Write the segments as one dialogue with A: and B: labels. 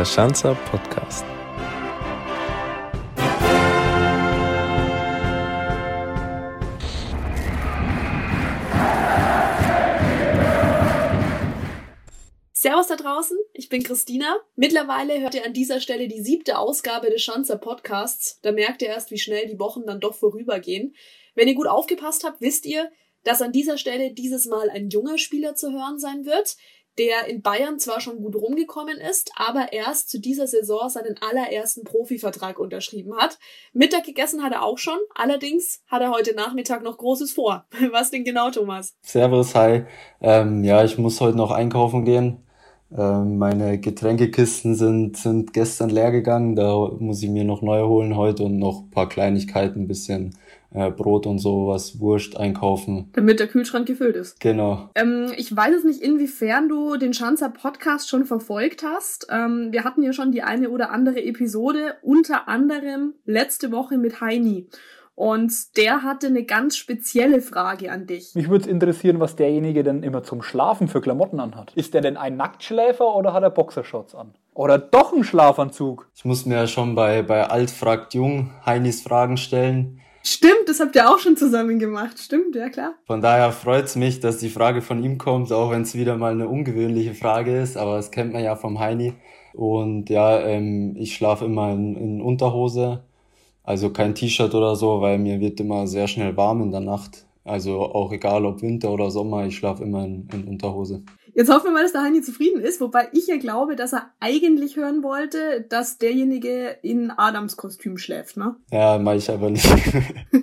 A: der Schanzer Podcast.
B: Servus da draußen, ich bin Christina. Mittlerweile hört ihr an dieser Stelle die siebte Ausgabe des Schanzer Podcasts. Da merkt ihr erst, wie schnell die Wochen dann doch vorübergehen. Wenn ihr gut aufgepasst habt, wisst ihr, dass an dieser Stelle dieses Mal ein junger Spieler zu hören sein wird, der in Bayern zwar schon gut rumgekommen ist, aber erst zu dieser Saison seinen allerersten Profivertrag unterschrieben hat. Mittag gegessen hat er auch schon, allerdings hat er heute Nachmittag noch Großes vor. Was denn genau, Thomas?
C: Servus, hi. Ähm, ja, ich muss heute noch einkaufen gehen. Ähm, meine Getränkekisten sind, sind gestern leer gegangen, da muss ich mir noch neue holen heute und noch ein paar Kleinigkeiten, ein bisschen äh, Brot und sowas, Wurst einkaufen.
B: Damit der Kühlschrank gefüllt ist.
C: Genau.
B: Ähm, ich weiß es nicht, inwiefern du den Schanzer Podcast schon verfolgt hast. Ähm, wir hatten ja schon die eine oder andere Episode, unter anderem letzte Woche mit Heini. Und der hatte eine ganz spezielle Frage an dich.
D: Mich würde es interessieren, was derjenige denn immer zum Schlafen für Klamotten anhat. Ist der denn ein Nacktschläfer oder hat er Boxershorts an? Oder doch ein Schlafanzug?
C: Ich muss mir ja schon bei, bei Alt fragt Jung Heinis Fragen stellen.
B: Stimmt, das habt ihr auch schon zusammen gemacht. Stimmt, ja klar.
C: Von daher freut's mich, dass die Frage von ihm kommt, auch wenn es wieder mal eine ungewöhnliche Frage ist, aber das kennt man ja vom Heini. Und ja, ähm, ich schlafe immer in, in Unterhose, also kein T-Shirt oder so, weil mir wird immer sehr schnell warm in der Nacht. Also auch egal ob Winter oder Sommer, ich schlafe immer in, in Unterhose.
B: Jetzt hoffen wir mal, dass der Heini zufrieden ist, wobei ich ja glaube, dass er eigentlich hören wollte, dass derjenige in Adams Kostüm schläft, ne?
C: Ja, mach ich aber nicht.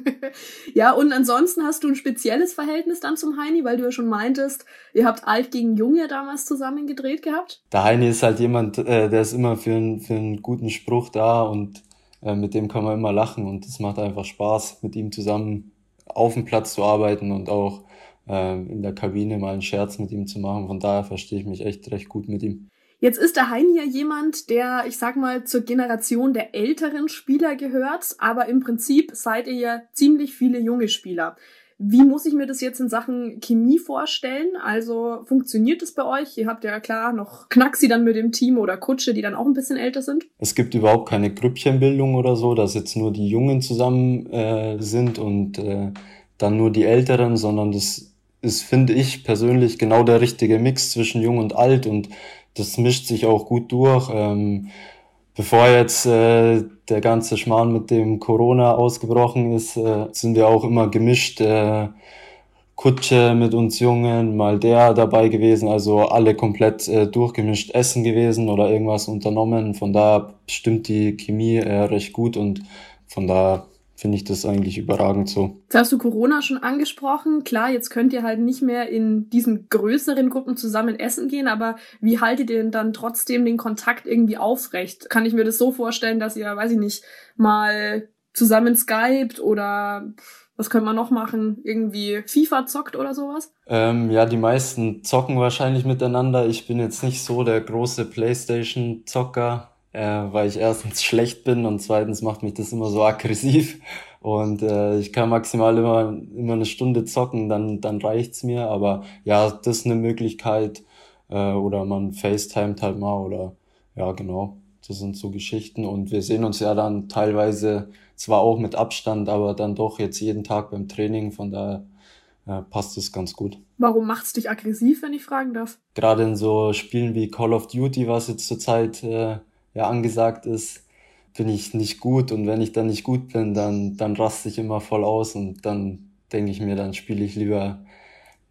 B: ja, und ansonsten hast du ein spezielles Verhältnis dann zum Heini, weil du ja schon meintest, ihr habt alt gegen Junge damals zusammen gedreht gehabt.
C: Der Heini ist halt jemand, äh, der ist immer für, einen für einen guten Spruch da und äh, mit dem kann man immer lachen und es macht einfach Spaß, mit ihm zusammen auf dem Platz zu arbeiten und auch in der Kabine mal einen Scherz mit ihm zu machen. Von daher verstehe ich mich echt recht gut mit ihm.
B: Jetzt ist der Heini ja jemand, der, ich sag mal, zur Generation der älteren Spieler gehört, aber im Prinzip seid ihr ja ziemlich viele junge Spieler. Wie muss ich mir das jetzt in Sachen Chemie vorstellen? Also funktioniert es bei euch? Ihr habt ja klar noch Knacksi dann mit dem Team oder Kutsche, die dann auch ein bisschen älter sind.
C: Es gibt überhaupt keine Grüppchenbildung oder so, dass jetzt nur die Jungen zusammen äh, sind und äh, dann nur die Älteren, sondern das ist, finde ich persönlich, genau der richtige Mix zwischen jung und alt und das mischt sich auch gut durch. Ähm, bevor jetzt äh, der ganze Schmarrn mit dem Corona ausgebrochen ist, äh, sind wir auch immer gemischt. Äh, Kutsche mit uns Jungen, mal der dabei gewesen, also alle komplett äh, durchgemischt essen gewesen oder irgendwas unternommen. Von daher stimmt die Chemie äh, recht gut und von daher finde ich das eigentlich überragend so.
B: Jetzt hast du Corona schon angesprochen. Klar, jetzt könnt ihr halt nicht mehr in diesen größeren Gruppen zusammen essen gehen, aber wie haltet ihr denn dann trotzdem den Kontakt irgendwie aufrecht? Kann ich mir das so vorstellen, dass ihr, weiß ich nicht, mal zusammen skypt oder was können wir noch machen? Irgendwie FIFA zockt oder sowas?
C: Ähm, ja, die meisten zocken wahrscheinlich miteinander. Ich bin jetzt nicht so der große Playstation-Zocker äh, weil ich erstens schlecht bin und zweitens macht mich das immer so aggressiv. Und äh, ich kann maximal immer, immer eine Stunde zocken, dann, dann reicht's mir. Aber ja, das ist eine Möglichkeit. Äh, oder man FaceTimet halt mal oder ja, genau. Das sind so Geschichten. Und wir sehen uns ja dann teilweise zwar auch mit Abstand, aber dann doch jetzt jeden Tag beim Training. Von daher äh, passt es ganz gut.
B: Warum macht's dich aggressiv, wenn ich fragen darf?
C: Gerade in so Spielen wie Call of Duty, was jetzt zurzeit äh, ja angesagt ist, bin ich nicht gut und wenn ich dann nicht gut bin, dann, dann raste ich immer voll aus und dann denke ich mir, dann spiele ich lieber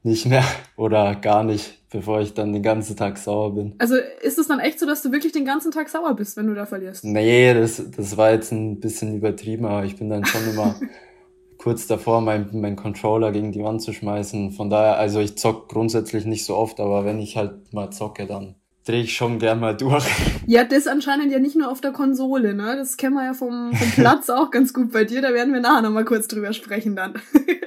C: nicht mehr oder gar nicht, bevor ich dann den ganzen Tag sauer bin.
B: Also ist es dann echt so, dass du wirklich den ganzen Tag sauer bist, wenn du da verlierst?
C: Nee, das, das war jetzt ein bisschen übertrieben, aber ich bin dann schon immer kurz davor, mein, mein Controller gegen die Wand zu schmeißen. Von daher, also ich zock grundsätzlich nicht so oft, aber wenn ich halt mal zocke, dann drehe ich schon gern mal durch.
B: Ja, das anscheinend ja nicht nur auf der Konsole, ne? Das kennen wir ja vom, vom Platz auch ganz gut bei dir. Da werden wir nachher nochmal kurz drüber sprechen dann.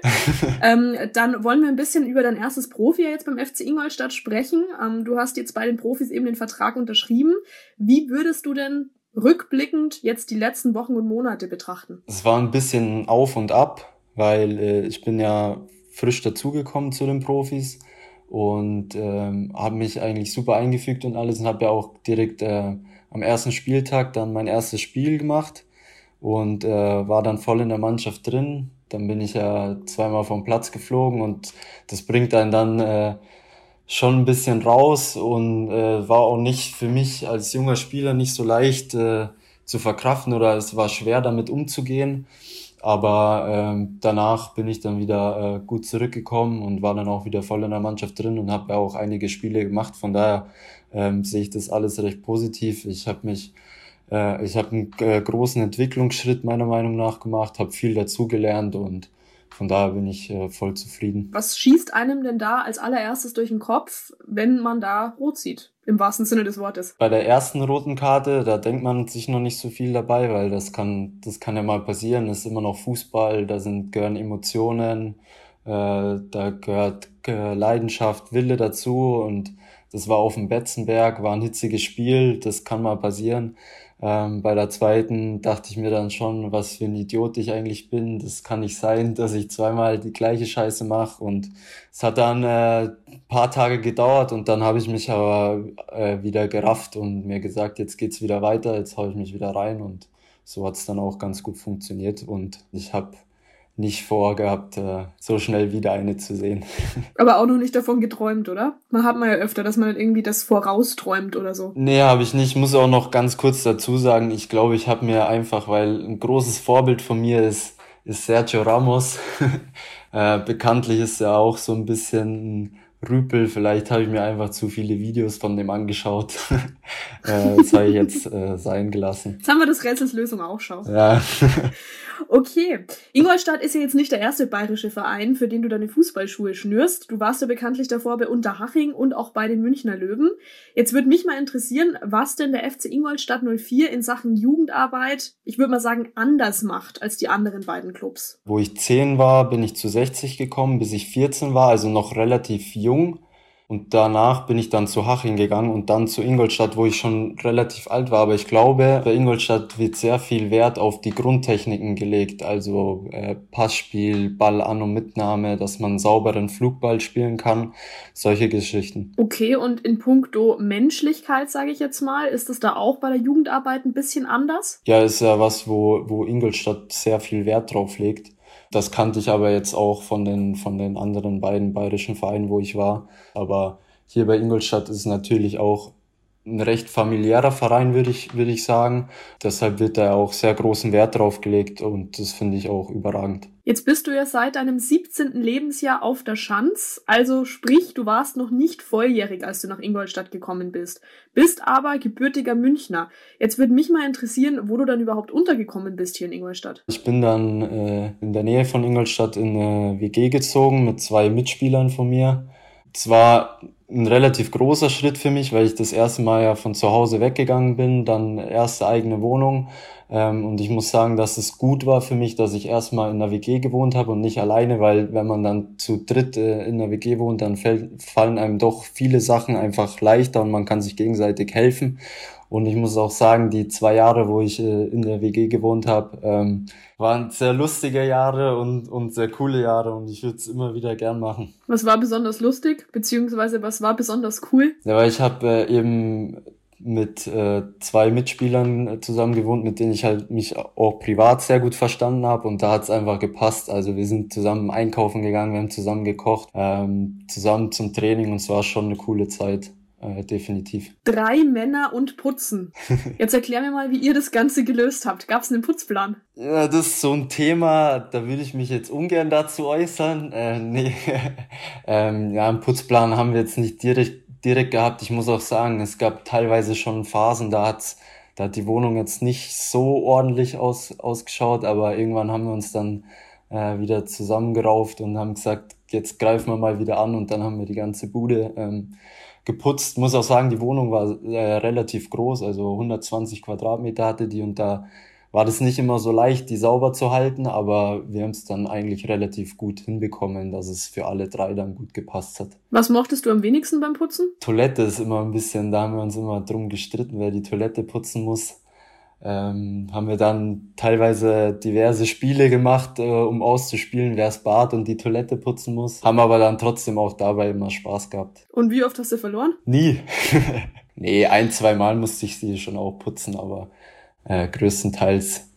B: ähm, dann wollen wir ein bisschen über dein erstes Profi jetzt beim FC Ingolstadt sprechen. Ähm, du hast jetzt bei den Profis eben den Vertrag unterschrieben. Wie würdest du denn rückblickend jetzt die letzten Wochen und Monate betrachten?
C: Es war ein bisschen auf und ab, weil äh, ich bin ja frisch dazugekommen zu den Profis und ähm, habe mich eigentlich super eingefügt und alles und habe ja auch direkt äh, am ersten Spieltag dann mein erstes Spiel gemacht und äh, war dann voll in der Mannschaft drin. Dann bin ich ja zweimal vom Platz geflogen und das bringt einen dann äh, schon ein bisschen raus und äh, war auch nicht für mich als junger Spieler nicht so leicht äh, zu verkraften oder es war schwer damit umzugehen. Aber äh, danach bin ich dann wieder äh, gut zurückgekommen und war dann auch wieder voll in der Mannschaft drin und habe auch einige Spiele gemacht. Von daher ähm, sehe ich das alles recht positiv. Ich habe mich, äh, ich habe einen äh, großen Entwicklungsschritt meiner Meinung nach gemacht, habe viel dazugelernt und von daher bin ich äh, voll zufrieden.
B: Was schießt einem denn da als allererstes durch den Kopf, wenn man da rot sieht? Im wahrsten Sinne des Wortes.
C: Bei der ersten roten Karte, da denkt man sich noch nicht so viel dabei, weil das kann, das kann ja mal passieren. Das ist immer noch Fußball, da sind, gehören Emotionen, äh, da gehört äh, Leidenschaft, Wille dazu und das war auf dem Betzenberg, war ein hitziges Spiel, das kann mal passieren. Ähm, bei der zweiten dachte ich mir dann schon, was für ein Idiot ich eigentlich bin. Das kann nicht sein, dass ich zweimal die gleiche Scheiße mache. Und es hat dann äh, paar Tage gedauert und dann habe ich mich aber äh, wieder gerafft und mir gesagt, jetzt geht's wieder weiter, jetzt hau ich mich wieder rein und so hat's dann auch ganz gut funktioniert und ich habe nicht vorgehabt, äh, so schnell wieder eine zu sehen.
B: Aber auch noch nicht davon geträumt, oder? Man hat man ja öfter, dass man irgendwie das vorausträumt oder so.
C: Nee, habe ich nicht. Ich muss auch noch ganz kurz dazu sagen, ich glaube, ich habe mir einfach, weil ein großes Vorbild von mir ist, ist Sergio Ramos. äh, bekanntlich ist er auch so ein bisschen Rüpel. Vielleicht habe ich mir einfach zu viele Videos von dem angeschaut. äh, das habe ich jetzt äh, sein gelassen.
B: Jetzt haben wir das Rätsels Lösung auch schon.
C: Ja.
B: Okay. Ingolstadt ist ja jetzt nicht der erste bayerische Verein, für den du deine Fußballschuhe schnürst. Du warst ja bekanntlich davor bei Unterhaching und auch bei den Münchner Löwen. Jetzt würde mich mal interessieren, was denn der FC Ingolstadt 04 in Sachen Jugendarbeit, ich würde mal sagen, anders macht als die anderen beiden Clubs.
C: Wo ich 10 war, bin ich zu 60 gekommen, bis ich 14 war, also noch relativ jung. Und danach bin ich dann zu Haching gegangen und dann zu Ingolstadt, wo ich schon relativ alt war. Aber ich glaube, bei Ingolstadt wird sehr viel Wert auf die Grundtechniken gelegt. Also äh, Passspiel, Ball an und Mitnahme, dass man sauberen Flugball spielen kann. Solche Geschichten.
B: Okay, und in puncto Menschlichkeit, sage ich jetzt mal, ist es da auch bei der Jugendarbeit ein bisschen anders?
C: Ja, ist ja was, wo, wo Ingolstadt sehr viel Wert drauf legt. Das kannte ich aber jetzt auch von den, von den anderen beiden bayerischen Vereinen, wo ich war. Aber hier bei Ingolstadt ist es natürlich auch ein recht familiärer Verein, würde ich, würde ich sagen. Deshalb wird da auch sehr großen Wert drauf gelegt und das finde ich auch überragend.
B: Jetzt bist du ja seit deinem 17. Lebensjahr auf der Schanz, also sprich, du warst noch nicht volljährig, als du nach Ingolstadt gekommen bist, bist aber gebürtiger Münchner. Jetzt würde mich mal interessieren, wo du dann überhaupt untergekommen bist hier in Ingolstadt.
C: Ich bin dann äh, in der Nähe von Ingolstadt in eine WG gezogen mit zwei Mitspielern von mir. Es war ein relativ großer Schritt für mich, weil ich das erste Mal ja von zu Hause weggegangen bin, dann erste eigene Wohnung. Ähm, und ich muss sagen, dass es gut war für mich, dass ich erstmal in der WG gewohnt habe und nicht alleine, weil wenn man dann zu dritt äh, in der WG wohnt, dann fallen einem doch viele Sachen einfach leichter und man kann sich gegenseitig helfen. Und ich muss auch sagen, die zwei Jahre, wo ich äh, in der WG gewohnt habe, ähm, waren sehr lustige Jahre und, und sehr coole Jahre und ich würde es immer wieder gern machen.
B: Was war besonders lustig, beziehungsweise was war besonders cool?
C: Ja, weil ich habe äh, eben mit äh, zwei Mitspielern äh, zusammen gewohnt, mit denen ich halt mich auch privat sehr gut verstanden habe und da hat es einfach gepasst. Also wir sind zusammen einkaufen gegangen, wir haben zusammen gekocht, ähm, zusammen zum Training und es war schon eine coole Zeit. Äh, definitiv.
B: Drei Männer und Putzen. Jetzt erklär mir mal, wie ihr das Ganze gelöst habt. Gab es einen Putzplan?
C: Ja, das ist so ein Thema, da würde ich mich jetzt ungern dazu äußern. Äh, nee, ähm, ja, einen Putzplan haben wir jetzt nicht direkt, direkt gehabt. Ich muss auch sagen, es gab teilweise schon Phasen, da hat's da hat die Wohnung jetzt nicht so ordentlich aus, ausgeschaut, aber irgendwann haben wir uns dann äh, wieder zusammengerauft und haben gesagt, jetzt greifen wir mal wieder an und dann haben wir die ganze Bude ähm, geputzt. Muss auch sagen, die Wohnung war äh, relativ groß, also 120 Quadratmeter hatte die und da war das nicht immer so leicht, die sauber zu halten, aber wir haben es dann eigentlich relativ gut hinbekommen, dass es für alle drei dann gut gepasst hat.
B: Was mochtest du am wenigsten beim Putzen?
C: Toilette ist immer ein bisschen, da haben wir uns immer drum gestritten, wer die Toilette putzen muss ähm, haben wir dann teilweise diverse Spiele gemacht, äh, um auszuspielen, wer das Bad und die Toilette putzen muss. Haben aber dann trotzdem auch dabei immer Spaß gehabt.
B: Und wie oft hast du verloren?
C: Nie. Nee, ein, zwei Mal musste ich sie schon auch putzen, aber äh, größtenteils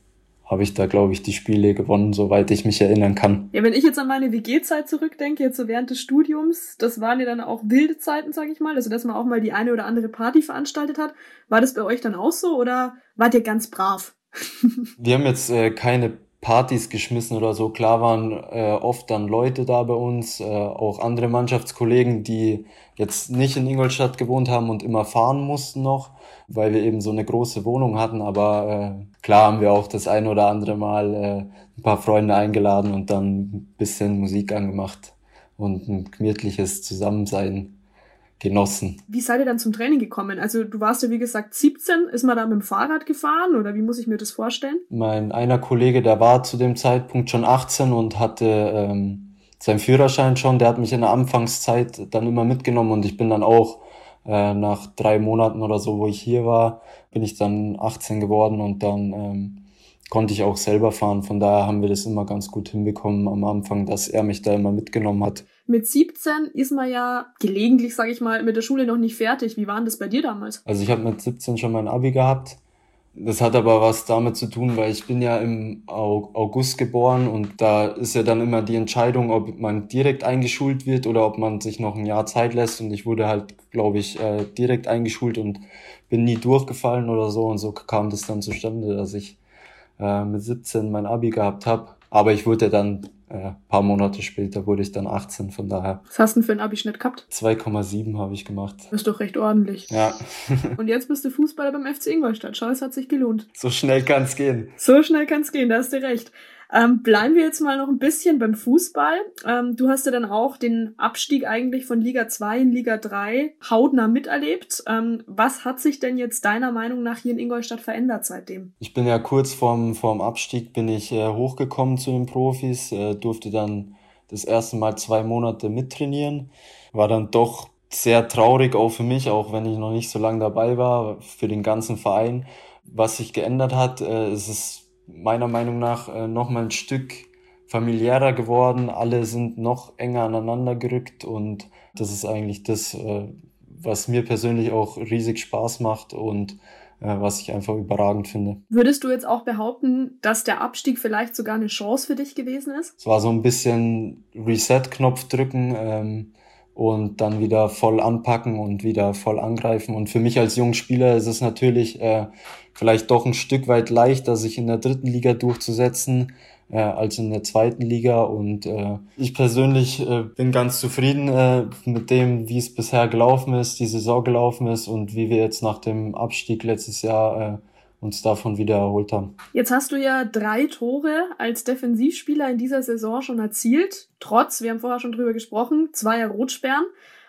C: habe ich da, glaube ich, die Spiele gewonnen, soweit ich mich erinnern kann.
B: Ja, wenn ich jetzt an meine WG-Zeit zurückdenke, jetzt so während des Studiums, das waren ja dann auch wilde Zeiten, sage ich mal, also dass man auch mal die eine oder andere Party veranstaltet hat. War das bei euch dann auch so oder wart ihr ganz brav?
C: Wir haben jetzt äh, keine Partys geschmissen oder so. Klar waren äh, oft dann Leute da bei uns, äh, auch andere Mannschaftskollegen, die jetzt nicht in Ingolstadt gewohnt haben und immer fahren mussten noch, weil wir eben so eine große Wohnung hatten. Aber äh, klar haben wir auch das ein oder andere Mal äh, ein paar Freunde eingeladen und dann ein bisschen Musik angemacht und ein gemütliches Zusammensein genossen.
B: Wie seid ihr dann zum Training gekommen? Also du warst ja wie gesagt 17, ist man da mit dem Fahrrad gefahren oder wie muss ich mir das vorstellen?
C: Mein einer Kollege, der war zu dem Zeitpunkt schon 18 und hatte ähm, seinen Führerschein schon, der hat mich in der Anfangszeit dann immer mitgenommen und ich bin dann auch äh, nach drei Monaten oder so, wo ich hier war, bin ich dann 18 geworden und dann ähm, konnte ich auch selber fahren. Von daher haben wir das immer ganz gut hinbekommen am Anfang, dass er mich da immer mitgenommen hat.
B: Mit 17 ist man ja gelegentlich, sage ich mal, mit der Schule noch nicht fertig. Wie war denn das bei dir damals?
C: Also ich habe mit 17 schon mein Abi gehabt. Das hat aber was damit zu tun, weil ich bin ja im August geboren und da ist ja dann immer die Entscheidung, ob man direkt eingeschult wird oder ob man sich noch ein Jahr Zeit lässt. Und ich wurde halt, glaube ich, äh, direkt eingeschult und bin nie durchgefallen oder so. Und so kam das dann zustande, dass ich äh, mit 17 mein Abi gehabt habe. Aber ich wurde dann äh, paar Monate später wurde ich dann 18, von daher.
B: Was hast du denn für einen Abischnitt gehabt?
C: 2,7 habe ich gemacht.
B: Das ist doch recht ordentlich.
C: Ja.
B: Und jetzt bist du Fußballer beim FC Ingolstadt. Schau, es hat sich gelohnt.
C: So schnell kann es gehen.
B: So schnell kann es gehen, da hast du recht. Ähm, bleiben wir jetzt mal noch ein bisschen beim Fußball. Ähm, du hast ja dann auch den Abstieg eigentlich von Liga 2 in Liga 3 hautnah miterlebt. Ähm, was hat sich denn jetzt deiner Meinung nach hier in Ingolstadt verändert seitdem?
C: Ich bin ja kurz vorm, vorm Abstieg bin ich äh, hochgekommen zu den Profis, äh, durfte dann das erste Mal zwei Monate mittrainieren. War dann doch sehr traurig auch für mich, auch wenn ich noch nicht so lange dabei war, für den ganzen Verein. Was sich geändert hat, äh, ist es meiner Meinung nach äh, noch mal ein Stück familiärer geworden. Alle sind noch enger aneinander gerückt und das ist eigentlich das, äh, was mir persönlich auch riesig Spaß macht und äh, was ich einfach überragend finde.
B: Würdest du jetzt auch behaupten, dass der Abstieg vielleicht sogar eine Chance für dich gewesen ist?
C: Es war so ein bisschen Reset-Knopf drücken. Ähm, und dann wieder voll anpacken und wieder voll angreifen. Und für mich als junger Spieler ist es natürlich äh, vielleicht doch ein Stück weit leichter, sich in der dritten Liga durchzusetzen äh, als in der zweiten Liga. Und äh, ich persönlich äh, bin ganz zufrieden äh, mit dem, wie es bisher gelaufen ist, die Saison gelaufen ist und wie wir jetzt nach dem Abstieg letztes Jahr äh, uns davon wieder erholt haben.
B: Jetzt hast du ja drei Tore als Defensivspieler in dieser Saison schon erzielt, trotz, wir haben vorher schon drüber gesprochen, zweier Rotsperren.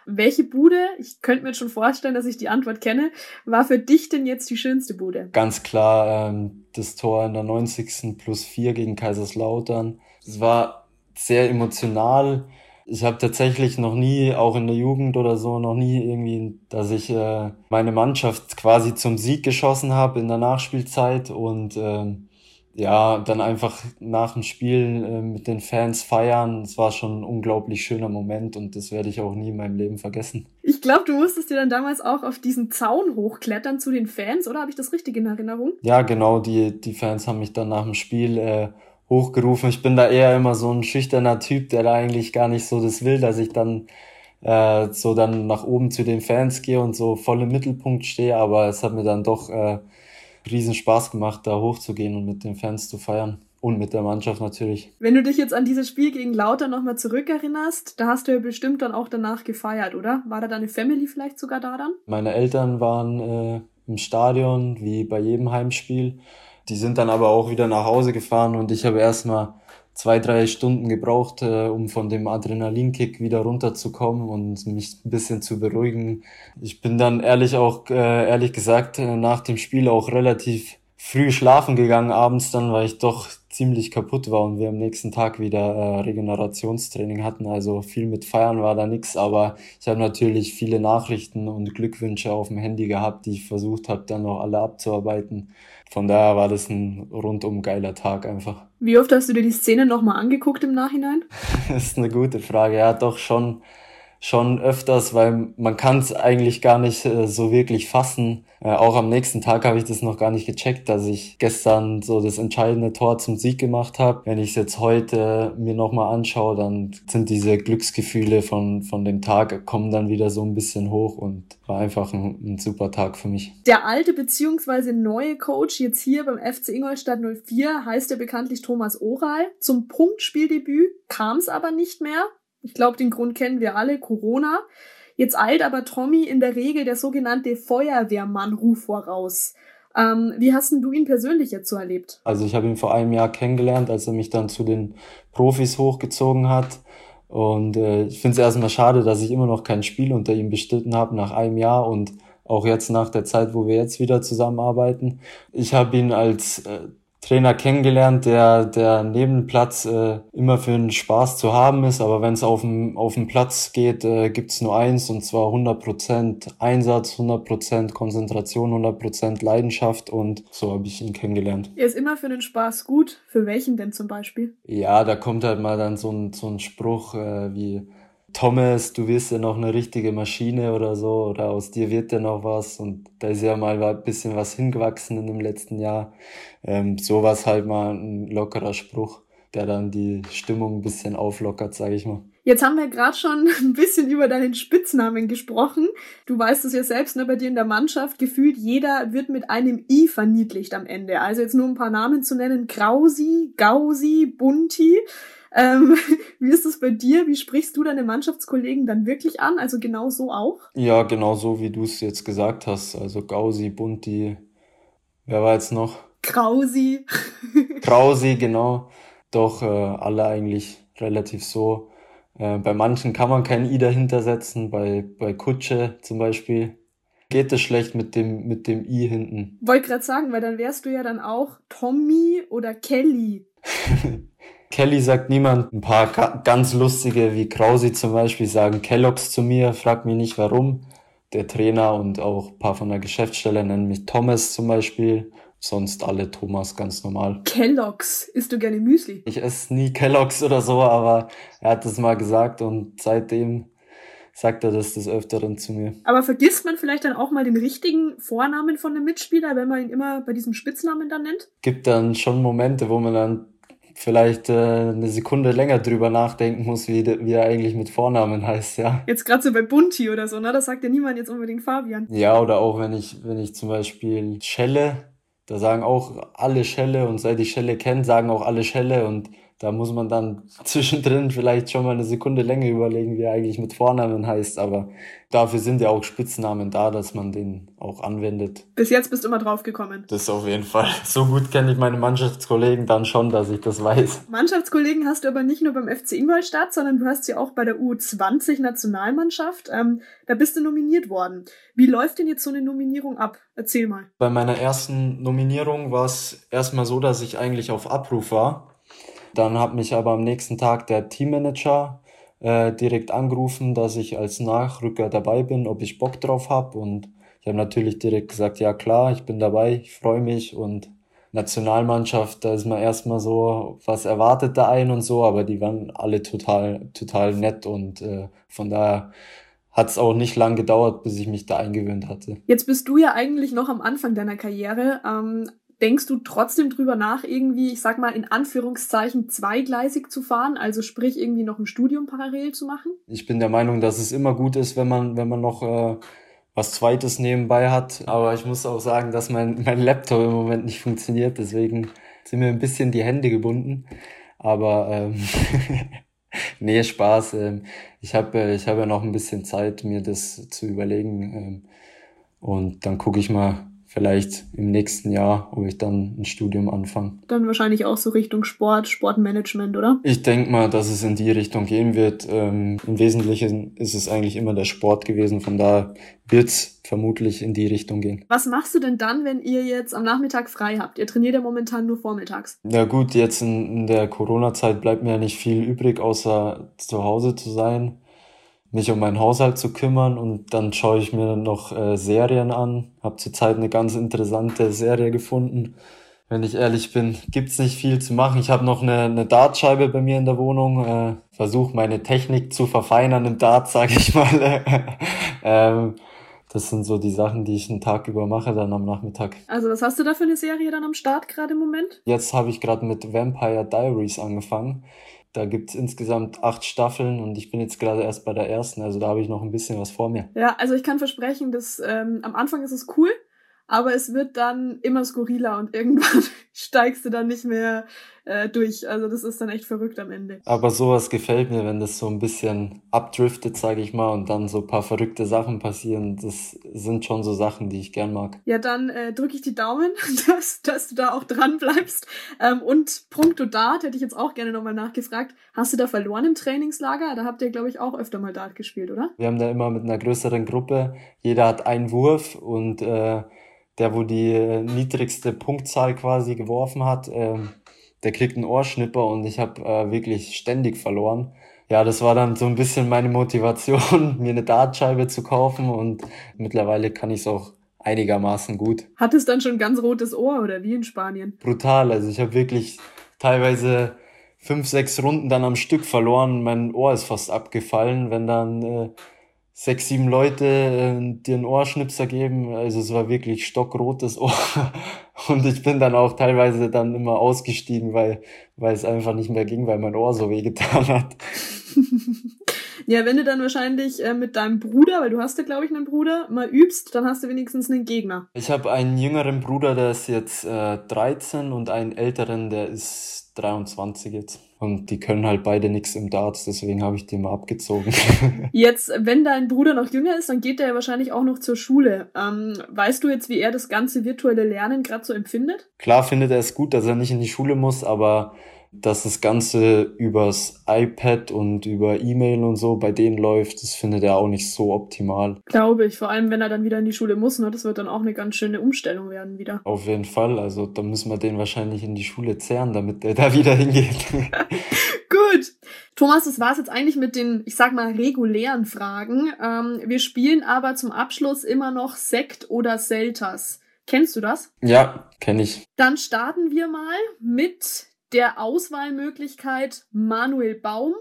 B: Welche Bude, ich könnte mir schon vorstellen, dass ich die Antwort kenne, war für dich denn jetzt die schönste Bude?
C: Ganz klar ähm, das Tor in der 90. plus 4 gegen Kaiserslautern. Es war sehr emotional ich habe tatsächlich noch nie, auch in der Jugend oder so, noch nie irgendwie, dass ich äh, meine Mannschaft quasi zum Sieg geschossen habe in der Nachspielzeit und äh, ja, dann einfach nach dem Spiel äh, mit den Fans feiern. Es war schon ein unglaublich schöner Moment und das werde ich auch nie in meinem Leben vergessen.
B: Ich glaube, du musstest dir dann damals auch auf diesen Zaun hochklettern zu den Fans, oder habe ich das richtig in Erinnerung?
C: Ja, genau. Die, die Fans haben mich dann nach dem Spiel äh, hochgerufen. Ich bin da eher immer so ein schüchterner Typ, der da eigentlich gar nicht so das will, dass ich dann äh, so dann nach oben zu den Fans gehe und so voll im Mittelpunkt stehe. Aber es hat mir dann doch äh, riesen Spaß gemacht, da hochzugehen und mit den Fans zu feiern. Und mit der Mannschaft natürlich.
B: Wenn du dich jetzt an dieses Spiel gegen Lauter nochmal zurückerinnerst, da hast du ja bestimmt dann auch danach gefeiert, oder? War da deine Family vielleicht sogar da dann?
C: Meine Eltern waren äh, im Stadion, wie bei jedem Heimspiel. Die sind dann aber auch wieder nach Hause gefahren und ich habe erstmal zwei, drei Stunden gebraucht, äh, um von dem Adrenalinkick wieder runterzukommen und mich ein bisschen zu beruhigen. Ich bin dann ehrlich auch, äh, ehrlich gesagt, äh, nach dem Spiel auch relativ früh schlafen gegangen abends dann, weil ich doch ziemlich kaputt war und wir am nächsten Tag wieder äh, Regenerationstraining hatten. Also viel mit Feiern war da nix, aber ich habe natürlich viele Nachrichten und Glückwünsche auf dem Handy gehabt, die ich versucht habe, dann noch alle abzuarbeiten. Von daher war das ein rundum geiler Tag einfach.
B: Wie oft hast du dir die Szene nochmal angeguckt im Nachhinein?
C: das ist eine gute Frage. Ja, doch schon schon öfters, weil man kann es eigentlich gar nicht äh, so wirklich fassen. Äh, auch am nächsten Tag habe ich das noch gar nicht gecheckt, dass ich gestern so das entscheidende Tor zum Sieg gemacht habe. Wenn ich es jetzt heute mir nochmal anschaue, dann sind diese Glücksgefühle von, von dem Tag, kommen dann wieder so ein bisschen hoch und war einfach ein, ein super Tag für mich.
B: Der alte beziehungsweise neue Coach jetzt hier beim FC Ingolstadt 04 heißt ja bekanntlich Thomas Oral. Zum Punktspieldebüt kam es aber nicht mehr. Ich glaube, den Grund kennen wir alle, Corona. Jetzt eilt aber Tommy in der Regel der sogenannte Feuerwehrmann-Ruf voraus. Ähm, wie hast denn du ihn persönlich jetzt so erlebt?
C: Also ich habe ihn vor einem Jahr kennengelernt, als er mich dann zu den Profis hochgezogen hat. Und äh, ich finde es erstmal schade, dass ich immer noch kein Spiel unter ihm bestritten habe nach einem Jahr und auch jetzt nach der Zeit, wo wir jetzt wieder zusammenarbeiten. Ich habe ihn als äh, Trainer kennengelernt, der, der neben dem Platz äh, immer für einen Spaß zu haben ist, aber wenn es auf dem, auf dem Platz geht, äh, gibt nur eins und zwar 100% Einsatz, 100% Konzentration, 100% Leidenschaft und so habe ich ihn kennengelernt.
B: Er ist immer für den Spaß gut. Für welchen denn zum Beispiel?
C: Ja, da kommt halt mal dann so ein, so ein Spruch äh, wie Thomas, du wirst ja noch eine richtige Maschine oder so, oder aus dir wird ja noch was. Und da ist ja mal ein bisschen was hingewachsen in dem letzten Jahr. Ähm, sowas halt mal ein lockerer Spruch, der dann die Stimmung ein bisschen auflockert, sage ich mal.
B: Jetzt haben wir gerade schon ein bisschen über deinen Spitznamen gesprochen. Du weißt es ja selbst, ne, bei dir in der Mannschaft, gefühlt jeder wird mit einem I verniedlicht am Ende. Also jetzt nur ein paar Namen zu nennen. Krausi, Gausi, Bunti. Ähm, wie ist es bei dir? Wie sprichst du deine Mannschaftskollegen dann wirklich an? Also genau so auch?
C: Ja, genau so, wie du es jetzt gesagt hast. Also Gausi, Bunti, wer war jetzt noch?
B: Krausi.
C: Krausi, genau. Doch äh, alle eigentlich relativ so. Äh, bei manchen kann man kein I dahinter setzen, bei, bei Kutsche zum Beispiel geht es schlecht mit dem, mit dem I hinten.
B: Wollte gerade sagen, weil dann wärst du ja dann auch Tommy oder Kelly.
C: Kelly sagt niemand. Ein paar ganz lustige wie Krausi zum Beispiel sagen Kellogg's zu mir, frag mich nicht warum. Der Trainer und auch ein paar von der Geschäftsstelle nennen mich Thomas zum Beispiel. Sonst alle Thomas ganz normal.
B: Kellogg's. Isst du gerne Müsli?
C: Ich esse nie Kellogg's oder so, aber er hat das mal gesagt und seitdem sagt er das des Öfteren zu mir.
B: Aber vergisst man vielleicht dann auch mal den richtigen Vornamen von einem Mitspieler, wenn man ihn immer bei diesem Spitznamen dann nennt?
C: Gibt dann schon Momente, wo man dann vielleicht äh, eine Sekunde länger drüber nachdenken muss, wie, wie er eigentlich mit Vornamen heißt, ja.
B: Jetzt gerade so bei Bunti oder so, ne? Das sagt ja niemand jetzt unbedingt Fabian.
C: Ja, oder auch wenn ich, wenn ich zum Beispiel Schelle, da sagen auch alle Schelle und seit ich Schelle kenne, sagen auch alle Schelle und da muss man dann zwischendrin vielleicht schon mal eine Sekunde länger überlegen, wie er eigentlich mit Vornamen heißt. Aber dafür sind ja auch Spitznamen da, dass man den auch anwendet.
B: Bis jetzt bist du immer drauf gekommen.
C: Das auf jeden Fall. So gut kenne ich meine Mannschaftskollegen dann schon, dass ich das weiß.
B: Mannschaftskollegen hast du aber nicht nur beim FC Ingolstadt, sondern du hast sie auch bei der U20-Nationalmannschaft. Ähm, da bist du nominiert worden. Wie läuft denn jetzt so eine Nominierung ab? Erzähl mal.
C: Bei meiner ersten Nominierung war es erstmal so, dass ich eigentlich auf Abruf war dann hat mich aber am nächsten Tag der Teammanager äh, direkt angerufen, dass ich als Nachrücker dabei bin, ob ich Bock drauf habe. Und ich habe natürlich direkt gesagt, ja klar, ich bin dabei, ich freue mich. Und Nationalmannschaft, da ist man erstmal so, was erwartet da ein und so, aber die waren alle total, total nett und äh, von daher hat es auch nicht lang gedauert, bis ich mich da eingewöhnt hatte.
B: Jetzt bist du ja eigentlich noch am Anfang deiner Karriere. Ähm, denkst du trotzdem drüber nach, irgendwie, ich sag mal, in Anführungszeichen zweigleisig zu fahren, also sprich irgendwie noch ein Studium parallel zu machen?
C: Ich bin der Meinung, dass es immer gut ist, wenn man, wenn man noch äh, was Zweites nebenbei hat. Aber ich muss auch sagen, dass mein, mein Laptop im Moment nicht funktioniert, deswegen sind mir ein bisschen die Hände gebunden. Aber ähm, nee, Spaß. Ähm, ich habe äh, ich hab ja noch ein bisschen Zeit, mir das zu überlegen. Ähm, und dann gucke ich mal, vielleicht im nächsten Jahr, ob ich dann ein Studium anfange.
B: Dann wahrscheinlich auch so Richtung Sport, Sportmanagement, oder?
C: Ich denke mal, dass es in die Richtung gehen wird. Ähm, Im Wesentlichen ist es eigentlich immer der Sport gewesen, von daher wird es vermutlich in die Richtung gehen.
B: Was machst du denn dann, wenn ihr jetzt am Nachmittag frei habt? Ihr trainiert ja momentan nur vormittags.
C: Ja gut, jetzt in, in der Corona-Zeit bleibt mir ja nicht viel übrig, außer zu Hause zu sein mich um meinen Haushalt zu kümmern und dann schaue ich mir noch äh, Serien an. Habe zurzeit eine ganz interessante Serie gefunden. wenn ich ehrlich bin, gibt's nicht viel zu machen. Ich habe noch eine, eine Dartscheibe bei mir in der Wohnung, äh, versuche meine Technik zu verfeinern im Dart, sage ich mal. ähm, das sind so die Sachen, die ich einen Tag über mache, dann am Nachmittag.
B: Also was hast du da für eine Serie dann am Start gerade im Moment?
C: Jetzt habe ich gerade mit Vampire Diaries angefangen. Da gibt's insgesamt acht Staffeln und ich bin jetzt gerade erst bei der ersten, also da habe ich noch ein bisschen was vor mir.
B: Ja, also ich kann versprechen, dass ähm, am Anfang ist es cool, aber es wird dann immer skurriler und irgendwann steigst du dann nicht mehr äh, durch. Also das ist dann echt verrückt am Ende.
C: Aber sowas gefällt mir, wenn das so ein bisschen abdriftet, sage ich mal, und dann so ein paar verrückte Sachen passieren. Das sind schon so Sachen, die ich gern mag.
B: Ja, dann äh, drücke ich die Daumen, dass, dass du da auch dran bleibst. Ähm, und Punkto Dart hätte ich jetzt auch gerne nochmal nachgefragt. Hast du da verloren im Trainingslager? Da habt ihr, glaube ich, auch öfter mal Dart gespielt, oder?
C: Wir haben da immer mit einer größeren Gruppe. Jeder hat einen Wurf und äh, der, wo die äh, niedrigste Punktzahl quasi geworfen hat, äh, der kriegt einen Ohrschnipper und ich habe äh, wirklich ständig verloren. Ja, das war dann so ein bisschen meine Motivation, mir eine Dartscheibe zu kaufen und mittlerweile kann ich es auch einigermaßen gut.
B: Hat es dann schon ganz rotes Ohr oder wie in Spanien?
C: Brutal, also ich habe wirklich teilweise fünf, sechs Runden dann am Stück verloren. Mein Ohr ist fast abgefallen, wenn dann äh, sechs, sieben Leute äh, dir einen Ohrschnipser geben. Also es war wirklich stockrotes Ohr. Und ich bin dann auch teilweise dann immer ausgestiegen, weil, weil es einfach nicht mehr ging, weil mein Ohr so wehgetan hat.
B: ja, wenn du dann wahrscheinlich äh, mit deinem Bruder, weil du hast ja, glaube ich, einen Bruder, mal übst, dann hast du wenigstens einen Gegner.
C: Ich habe einen jüngeren Bruder, der ist jetzt äh, 13 und einen älteren, der ist 23 jetzt. Und die können halt beide nichts im Darts, deswegen habe ich die mal abgezogen.
B: jetzt, wenn dein Bruder noch jünger ist, dann geht er ja wahrscheinlich auch noch zur Schule. Ähm, weißt du jetzt, wie er das ganze virtuelle Lernen gerade so empfindet?
C: Klar findet er es gut, dass er nicht in die Schule muss, aber dass das Ganze übers iPad und über E-Mail und so bei denen läuft, das findet er auch nicht so optimal.
B: Glaube ich, vor allem wenn er dann wieder in die Schule muss, ne? das wird dann auch eine ganz schöne Umstellung werden wieder.
C: Auf jeden Fall, also da müssen wir den wahrscheinlich in die Schule zehren, damit der da wieder hingeht.
B: Gut. Thomas, das war's jetzt eigentlich mit den, ich sag mal, regulären Fragen. Ähm, wir spielen aber zum Abschluss immer noch Sekt oder Selters. Kennst du das?
C: Ja, kenne ich.
B: Dann starten wir mal mit der Auswahlmöglichkeit Manuel Baum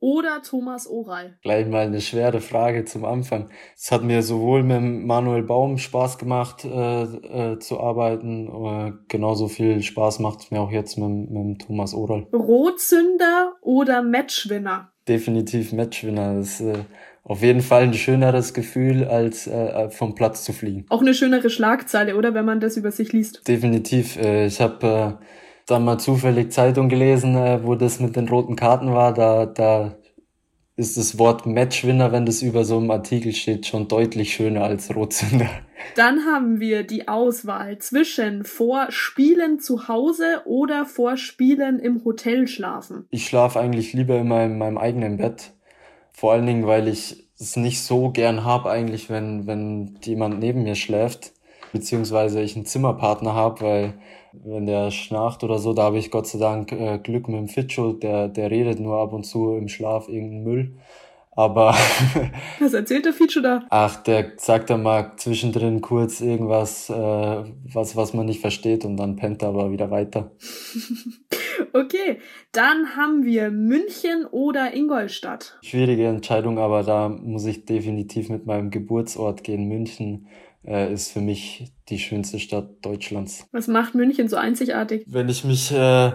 B: oder Thomas Oral?
C: Gleich mal eine schwere Frage zum Anfang. Es hat mir sowohl mit Manuel Baum Spaß gemacht äh, äh, zu arbeiten, äh, genauso viel Spaß macht es mir auch jetzt mit, mit Thomas Oral.
B: Rotzünder oder Matchwinner?
C: Definitiv Matchwinner. Das ist äh, auf jeden Fall ein schöneres Gefühl, als äh, vom Platz zu fliegen.
B: Auch eine schönere Schlagzeile, oder wenn man das über sich liest?
C: Definitiv. Äh, ich habe dann mal zufällig Zeitung gelesen, äh, wo das mit den roten Karten war. Da, da ist das Wort Matchwinner, wenn das über so einem Artikel steht, schon deutlich schöner als Rotzünder.
B: Dann haben wir die Auswahl zwischen vor Spielen zu Hause oder vor Spielen im Hotel schlafen.
C: Ich schlafe eigentlich lieber in meinem, meinem eigenen Bett. Vor allen Dingen, weil ich es nicht so gern habe eigentlich, wenn, wenn jemand neben mir schläft, beziehungsweise ich einen Zimmerpartner habe, weil wenn der schnarcht oder so, da habe ich Gott sei Dank äh, Glück mit dem Fitscho, der, der redet nur ab und zu im Schlaf irgendeinen Müll. Aber.
B: Was erzählt der Fitscho da?
C: Ach, der sagt dann mal zwischendrin kurz irgendwas, äh, was, was man nicht versteht und dann pennt er aber wieder weiter.
B: okay, dann haben wir München oder Ingolstadt.
C: Schwierige Entscheidung, aber da muss ich definitiv mit meinem Geburtsort gehen, München äh, ist für mich die schönste Stadt Deutschlands.
B: Was macht München so einzigartig?
C: Wenn ich mich äh,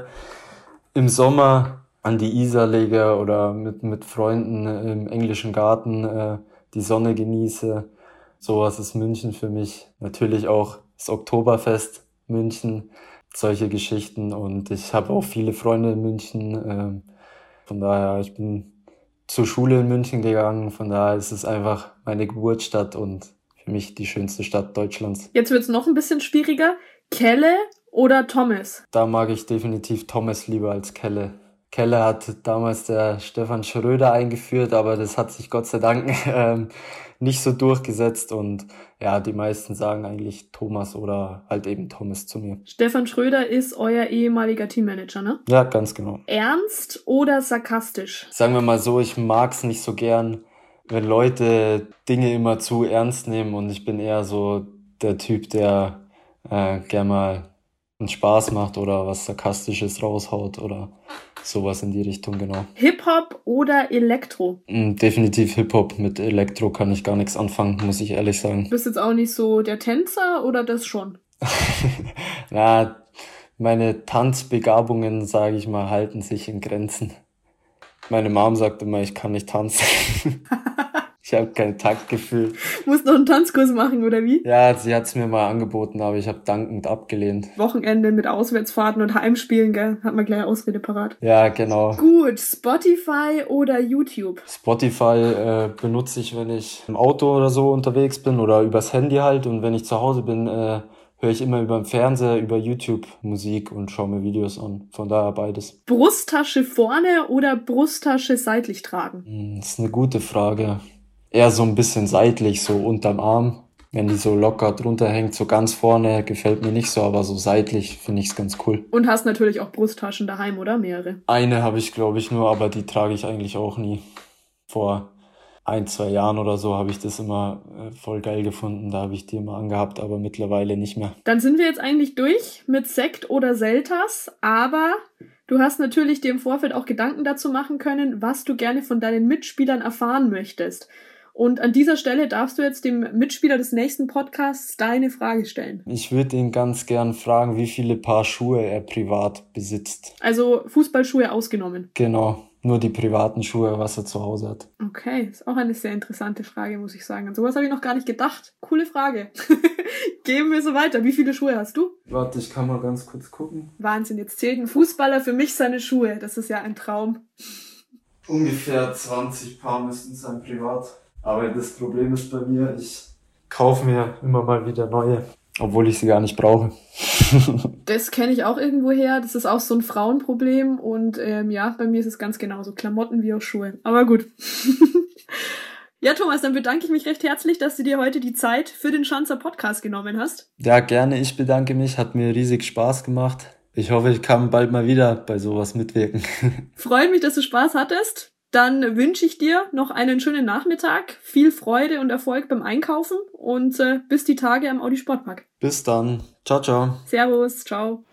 C: im Sommer an die Isar lege oder mit, mit Freunden im englischen Garten äh, die Sonne genieße, sowas ist München für mich. Natürlich auch das Oktoberfest München, solche Geschichten und ich habe auch viele Freunde in München. Äh, von daher, ich bin zur Schule in München gegangen, von daher ist es einfach meine Geburtsstadt und für mich die schönste Stadt Deutschlands.
B: Jetzt wird es noch ein bisschen schwieriger. Kelle oder Thomas?
C: Da mag ich definitiv Thomas lieber als Kelle. Kelle hat damals der Stefan Schröder eingeführt, aber das hat sich Gott sei Dank ähm, nicht so durchgesetzt und ja, die meisten sagen eigentlich Thomas oder halt eben Thomas zu mir.
B: Stefan Schröder ist euer ehemaliger Teammanager, ne?
C: Ja, ganz genau.
B: Ernst oder sarkastisch?
C: Sagen wir mal so, ich mag's nicht so gern, wenn Leute Dinge immer zu ernst nehmen und ich bin eher so der Typ, der äh, gern mal einen Spaß macht oder was Sarkastisches raushaut oder sowas in die Richtung, genau.
B: Hip-Hop oder Elektro?
C: Mm, definitiv Hip-Hop. Mit Elektro kann ich gar nichts anfangen, muss ich ehrlich sagen.
B: Du bist jetzt auch nicht so der Tänzer oder das schon?
C: Na, meine Tanzbegabungen, sage ich mal, halten sich in Grenzen. Meine Mom sagt immer, ich kann nicht tanzen. ich habe kein Taktgefühl.
B: Musst noch einen Tanzkurs machen, oder wie?
C: Ja, sie hat's mir mal angeboten, aber ich habe dankend abgelehnt.
B: Wochenende mit Auswärtsfahrten und Heimspielen, gell? Hat man gleich Ausrede parat.
C: Ja, genau.
B: Gut, Spotify oder YouTube?
C: Spotify äh, benutze ich, wenn ich im Auto oder so unterwegs bin oder übers Handy halt und wenn ich zu Hause bin, äh, höre ich immer über den Fernseher, über YouTube Musik und schaue mir Videos an. Von daher beides.
B: Brusttasche vorne oder Brusttasche seitlich tragen?
C: Hm, Das ist eine gute Frage. Eher so ein bisschen seitlich, so unterm Arm. Wenn die so locker drunter hängt, so ganz vorne, gefällt mir nicht so, aber so seitlich finde ich es ganz cool.
B: Und hast natürlich auch Brusttaschen daheim, oder? Mehrere.
C: Eine habe ich, glaube ich, nur, aber die trage ich eigentlich auch nie. Vor ein, zwei Jahren oder so habe ich das immer äh, voll geil gefunden. Da habe ich die immer angehabt, aber mittlerweile nicht mehr.
B: Dann sind wir jetzt eigentlich durch mit Sekt oder Selters, aber du hast natürlich dir im Vorfeld auch Gedanken dazu machen können, was du gerne von deinen Mitspielern erfahren möchtest. Und an dieser Stelle darfst du jetzt dem Mitspieler des nächsten Podcasts deine Frage stellen.
C: Ich würde ihn ganz gern fragen, wie viele Paar Schuhe er privat besitzt.
B: Also Fußballschuhe ausgenommen.
C: Genau, nur die privaten Schuhe, was er zu Hause hat.
B: Okay, ist auch eine sehr interessante Frage, muss ich sagen. An sowas habe ich noch gar nicht gedacht. Coole Frage. Geben wir so weiter. Wie viele Schuhe hast du?
C: Warte, ich kann mal ganz kurz gucken.
B: Wahnsinn, jetzt zählt ein Fußballer für mich seine Schuhe. Das ist ja ein Traum.
C: Ungefähr 20 Paar müssten sein privat. Aber das Problem ist bei mir, ich kaufe mir immer mal wieder neue, obwohl ich sie gar nicht brauche.
B: Das kenne ich auch irgendwo her. Das ist auch so ein Frauenproblem. Und ähm, ja, bei mir ist es ganz genauso. Klamotten wie auch Schuhe. Aber gut. ja, Thomas, dann bedanke ich mich recht herzlich, dass du dir heute die Zeit für den Schanzer Podcast genommen hast.
C: Ja, gerne. Ich bedanke mich. Hat mir riesig Spaß gemacht. Ich hoffe, ich kann bald mal wieder bei sowas mitwirken.
B: Freut mich, dass du Spaß hattest. Dann wünsche ich dir noch einen schönen Nachmittag, viel Freude und Erfolg beim Einkaufen und äh, bis die Tage am Audi Sportpark.
C: Bis dann. Ciao, ciao.
B: Servus, ciao.